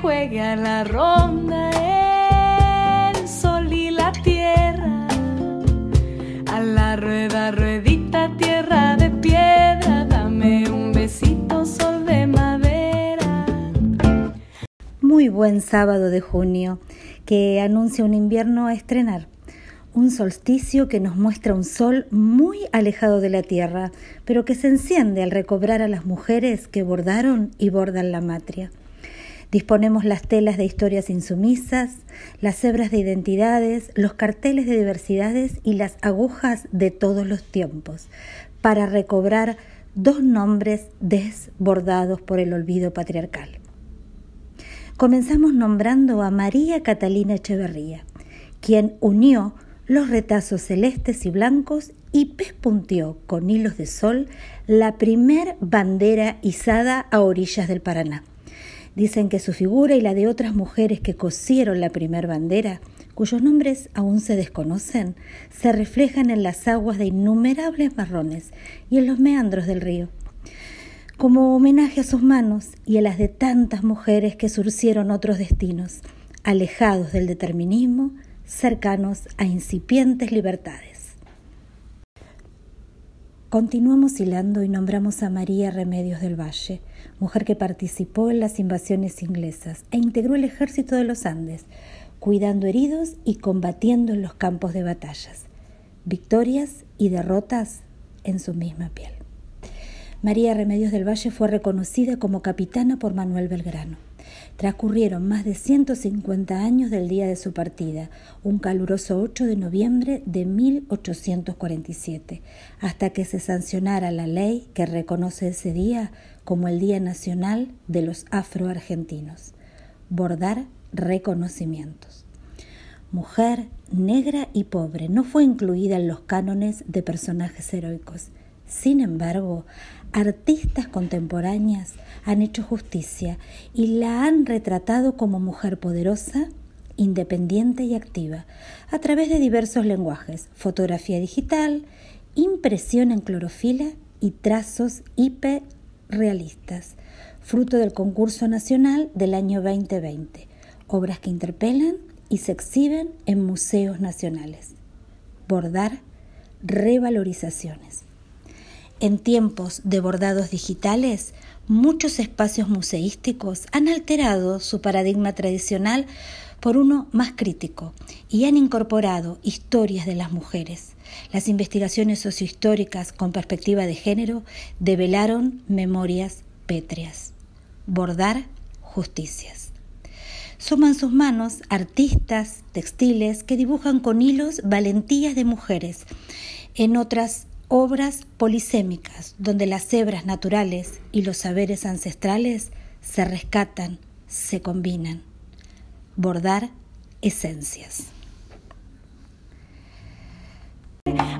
juegue a la ronda el sol y la tierra. A la rueda, ruedita, tierra de piedra, dame un besito, sol de madera. Muy buen sábado de junio que anuncia un invierno a estrenar un solsticio que nos muestra un sol muy alejado de la tierra, pero que se enciende al recobrar a las mujeres que bordaron y bordan la matria. Disponemos las telas de historias insumisas, las hebras de identidades, los carteles de diversidades y las agujas de todos los tiempos, para recobrar dos nombres desbordados por el olvido patriarcal. Comenzamos nombrando a María Catalina Echeverría, quien unió los retazos celestes y blancos y pespunteó con hilos de sol la primer bandera izada a orillas del Paraná. Dicen que su figura y la de otras mujeres que cosieron la primer bandera, cuyos nombres aún se desconocen, se reflejan en las aguas de innumerables marrones y en los meandros del río. Como homenaje a sus manos y a las de tantas mujeres que surcieron otros destinos, alejados del determinismo, cercanos a incipientes libertades. Continuamos hilando y nombramos a María Remedios del Valle, mujer que participó en las invasiones inglesas e integró el ejército de los Andes, cuidando heridos y combatiendo en los campos de batallas, victorias y derrotas en su misma piel. María Remedios del Valle fue reconocida como capitana por Manuel Belgrano. Transcurrieron más de 150 años del día de su partida, un caluroso 8 de noviembre de 1847, hasta que se sancionara la ley que reconoce ese día como el Día Nacional de los Afroargentinos. Bordar reconocimientos. Mujer, negra y pobre no fue incluida en los cánones de personajes heroicos. Sin embargo, artistas contemporáneas han hecho justicia y la han retratado como mujer poderosa, independiente y activa, a través de diversos lenguajes, fotografía digital, impresión en clorofila y trazos hiperrealistas, fruto del concurso nacional del año 2020, obras que interpelan y se exhiben en museos nacionales. Bordar revalorizaciones. En tiempos de bordados digitales, muchos espacios museísticos han alterado su paradigma tradicional por uno más crítico y han incorporado historias de las mujeres. Las investigaciones sociohistóricas con perspectiva de género develaron memorias pétreas. Bordar justicias. Suman sus manos artistas textiles que dibujan con hilos valentías de mujeres. En otras obras polisémicas donde las hebras naturales y los saberes ancestrales se rescatan, se combinan. Bordar esencias.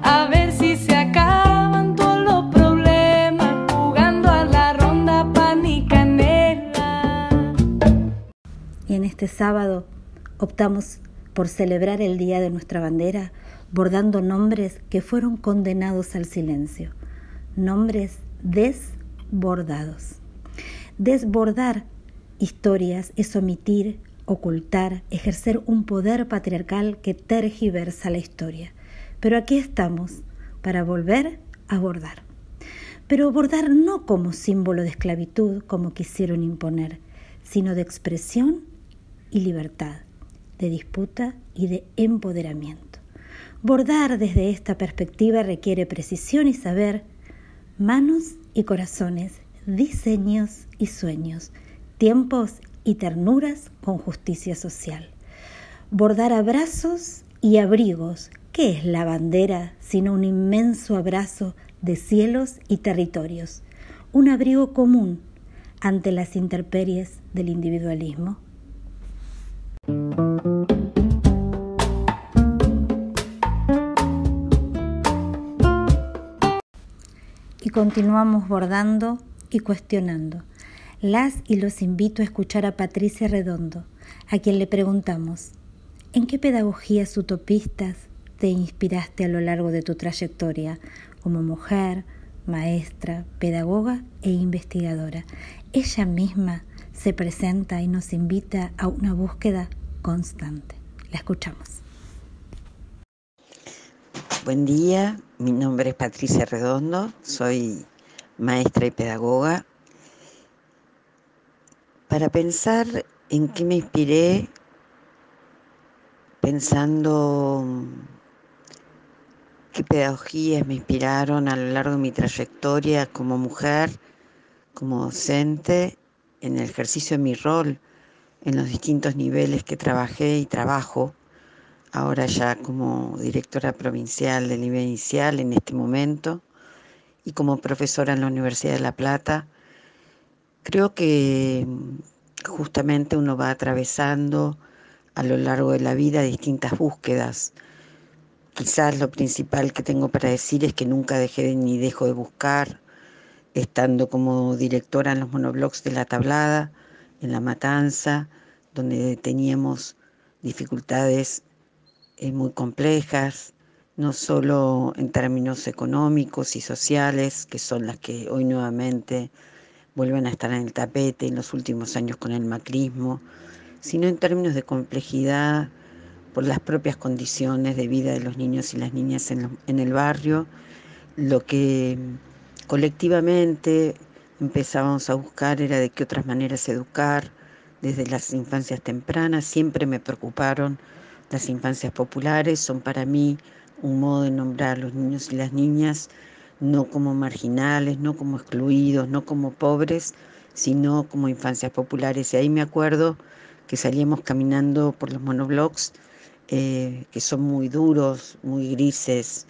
A ver si se acaban todos los problemas jugando a la ronda pan y canela. Y en este sábado optamos por celebrar el Día de nuestra bandera bordando nombres que fueron condenados al silencio, nombres desbordados. Desbordar historias es omitir, ocultar, ejercer un poder patriarcal que tergiversa la historia. Pero aquí estamos para volver a bordar. Pero bordar no como símbolo de esclavitud, como quisieron imponer, sino de expresión y libertad, de disputa y de empoderamiento. Bordar desde esta perspectiva requiere precisión y saber, manos y corazones, diseños y sueños, tiempos y ternuras con justicia social. Bordar abrazos y abrigos, ¿qué es la bandera sino un inmenso abrazo de cielos y territorios? Un abrigo común ante las interperies del individualismo. Y continuamos bordando y cuestionando. Las y los invito a escuchar a Patricia Redondo, a quien le preguntamos, ¿en qué pedagogías utopistas te inspiraste a lo largo de tu trayectoria como mujer, maestra, pedagoga e investigadora? Ella misma se presenta y nos invita a una búsqueda constante. La escuchamos. Buen día, mi nombre es Patricia Redondo, soy maestra y pedagoga. Para pensar en qué me inspiré, pensando qué pedagogías me inspiraron a lo largo de mi trayectoria como mujer, como docente, en el ejercicio de mi rol en los distintos niveles que trabajé y trabajo, ahora ya como directora provincial del nivel inicial en este momento y como profesora en la Universidad de La Plata, creo que justamente uno va atravesando a lo largo de la vida distintas búsquedas. Quizás lo principal que tengo para decir es que nunca dejé ni dejo de buscar, estando como directora en los monoblogs de La Tablada, en La Matanza, donde teníamos dificultades eh, muy complejas, no solo en términos económicos y sociales, que son las que hoy nuevamente vuelven a estar en el tapete en los últimos años con el macrismo, sino en términos de complejidad por las propias condiciones de vida de los niños y las niñas en, en el barrio, lo que colectivamente empezábamos a buscar era de qué otras maneras educar, desde las infancias tempranas, siempre me preocuparon las infancias populares, son para mí un modo de nombrar a los niños y las niñas, no como marginales, no como excluidos, no como pobres, sino como infancias populares. Y ahí me acuerdo que salíamos caminando por los monoblocks, eh, que son muy duros, muy grises,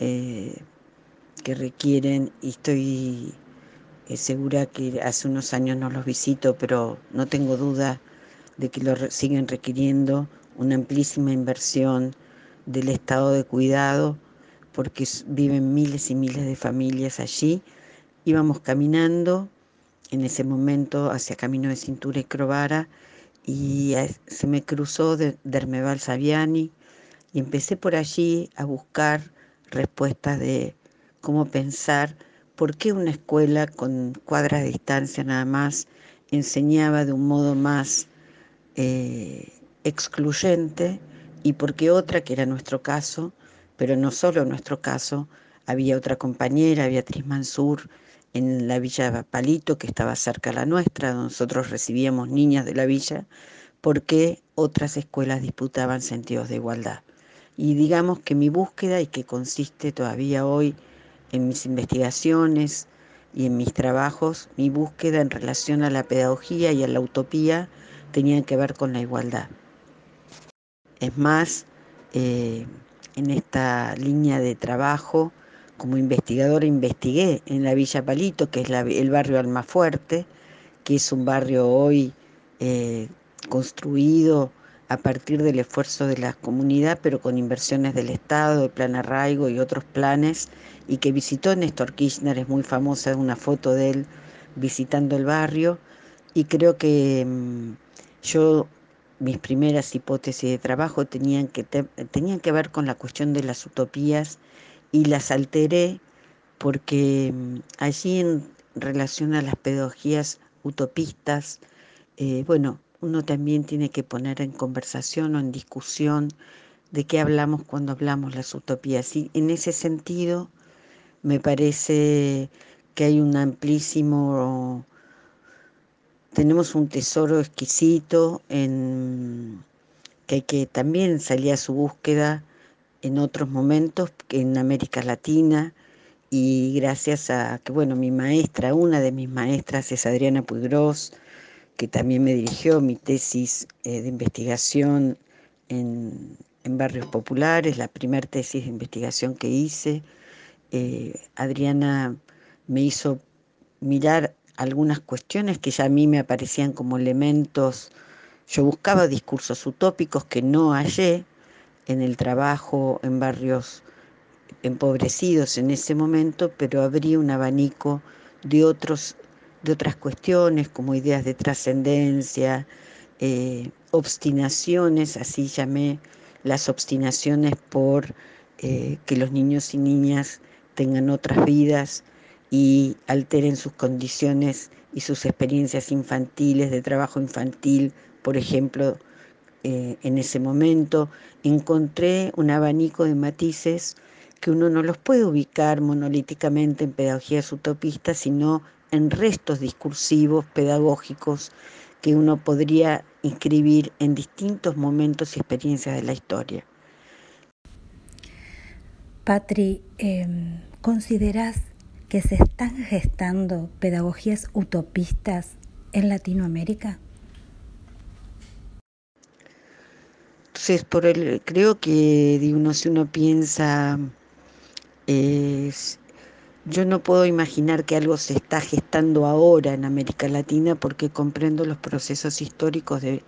eh, que requieren, y estoy segura que hace unos años no los visito, pero no tengo duda de que lo siguen requiriendo una amplísima inversión del estado de cuidado, porque viven miles y miles de familias allí. Íbamos caminando en ese momento hacia Camino de Cintura y Crovara y se me cruzó de Dermeval Saviani y empecé por allí a buscar respuestas de cómo pensar por qué una escuela con cuadras de distancia nada más enseñaba de un modo más eh, excluyente y por qué otra, que era nuestro caso, pero no solo nuestro caso, había otra compañera, Beatriz Mansur, en la villa Palito, que estaba cerca de la nuestra, nosotros recibíamos niñas de la villa, porque otras escuelas disputaban sentidos de igualdad. Y digamos que mi búsqueda, y que consiste todavía hoy en mis investigaciones y en mis trabajos, mi búsqueda en relación a la pedagogía y a la utopía tenían que ver con la igualdad. Es más, eh, en esta línea de trabajo, como investigadora investigué en la Villa Palito, que es el barrio Almafuerte, que es un barrio hoy eh, construido a partir del esfuerzo de la comunidad, pero con inversiones del Estado, el Plan Arraigo y otros planes, y que visitó Néstor Kirchner, es muy famosa una foto de él visitando el barrio, y creo que mm, yo, mis primeras hipótesis de trabajo tenían que, tenían que ver con la cuestión de las utopías y las alteré porque mm, allí en relación a las pedagogías utopistas, eh, bueno, uno también tiene que poner en conversación o en discusión de qué hablamos cuando hablamos las utopías. Y en ese sentido, me parece que hay un amplísimo, tenemos un tesoro exquisito en que hay que también salir a su búsqueda en otros momentos en América Latina y gracias a que, bueno, mi maestra, una de mis maestras es Adriana Puigros, que también me dirigió mi tesis eh, de investigación en, barrios populares, la primera tesis de investigación que hice. Eh, Adriana me hizo mirar algunas cuestiones que ya a mí me aparecían como elementos. Yo buscaba discursos utópicos que no hallé en el trabajo en barrios empobrecidos en ese momento, pero abrí un abanico de otros de otras cuestiones como ideas de trascendencia, eh, obstinaciones, así llamé las obstinaciones por eh, que los niños y niñas tengan otras vidas y alteren sus condiciones y sus experiencias infantiles, de trabajo infantil, por ejemplo, eh, en ese momento, encontré un abanico de matices que uno no los puede ubicar monolíticamente en pedagogías utopistas, sino en restos discursivos, pedagógicos, que uno podría inscribir en distintos momentos y experiencias de la historia. Patri, eh, ¿consideras que se están gestando pedagogías utopistas en Latinoamérica? Entonces, por el, creo que uno, si uno piensa, yo no puedo imaginar que algo se está gestando ahora en América Latina porque comprendo los procesos históricos de,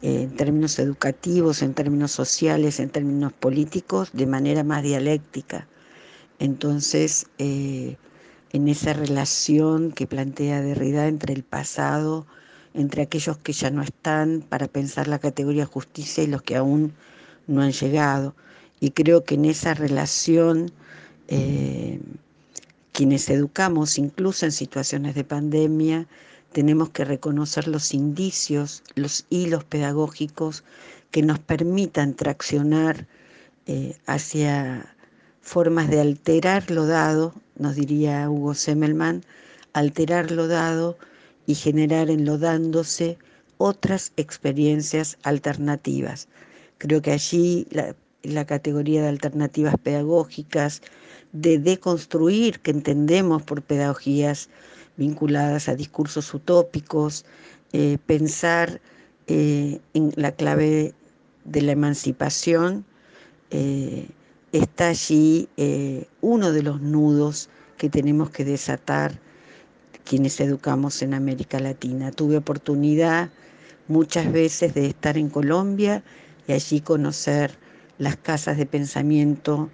eh, en términos educativos, en términos sociales, en términos políticos, de manera más dialéctica. Entonces, eh, en esa relación que plantea Derrida entre el pasado, entre aquellos que ya no están para pensar la categoría justicia y los que aún no han llegado. Y creo que en esa relación, eh, quienes educamos, incluso en situaciones de pandemia, tenemos que reconocer los indicios, los hilos pedagógicos que nos permitan traccionar eh, hacia formas de alterar lo dado, nos diría Hugo Semmelman, alterar lo dado y generar en lo dándose otras experiencias alternativas. Creo que allí la, categoría de alternativas pedagógicas, de deconstruir, que entendemos por pedagogías vinculadas a discursos utópicos, eh, pensar eh, en la clave de la emancipación, eh, está allí uno de los nudos que tenemos que desatar quienes educamos en América Latina. Tuve oportunidad muchas veces de estar en Colombia y allí conocer las casas de pensamiento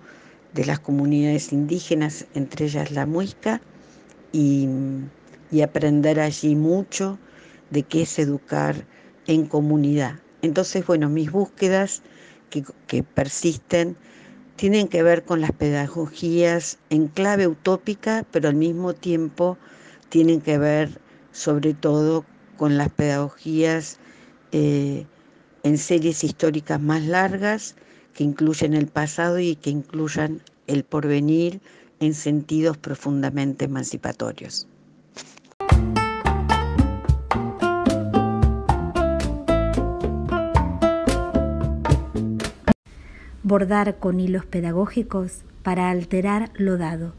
de las comunidades indígenas, entre ellas la muisca, y, aprender allí mucho de qué es educar en comunidad. Entonces, bueno, mis búsquedas que, que persisten tienen que ver con las pedagogías en clave utópica, pero al mismo tiempo tienen que ver sobre todo con las pedagogías eh, en series históricas más largas que incluyen el pasado y que incluyan el porvenir en sentidos profundamente emancipatorios. Bordar con hilos pedagógicos para alterar lo dado.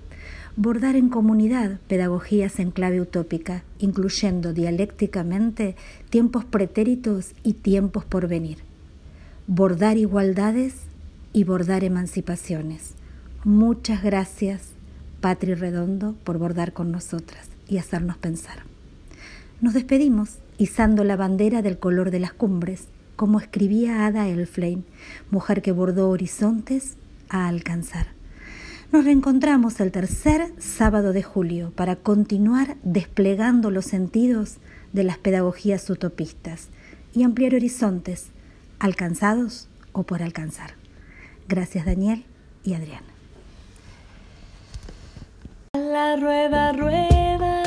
Bordar en comunidad pedagogías en clave utópica, incluyendo dialécticamente tiempos pretéritos y tiempos por venir. Bordar igualdades y bordar emancipaciones Muchas gracias, Patri Redondo, por bordar con nosotras y hacernos pensar. Nos despedimos izando la bandera del color de las cumbres, como escribía Ada Elflame, mujer que bordó horizontes a alcanzar. Nos reencontramos el tercer sábado de julio para continuar desplegando los sentidos de las pedagogías utopistas y ampliar horizontes, alcanzados o por alcanzar. Gracias Daniel y Adriana. La rueda, rueda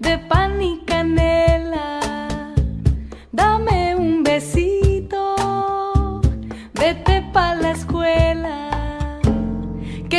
de pan y canela.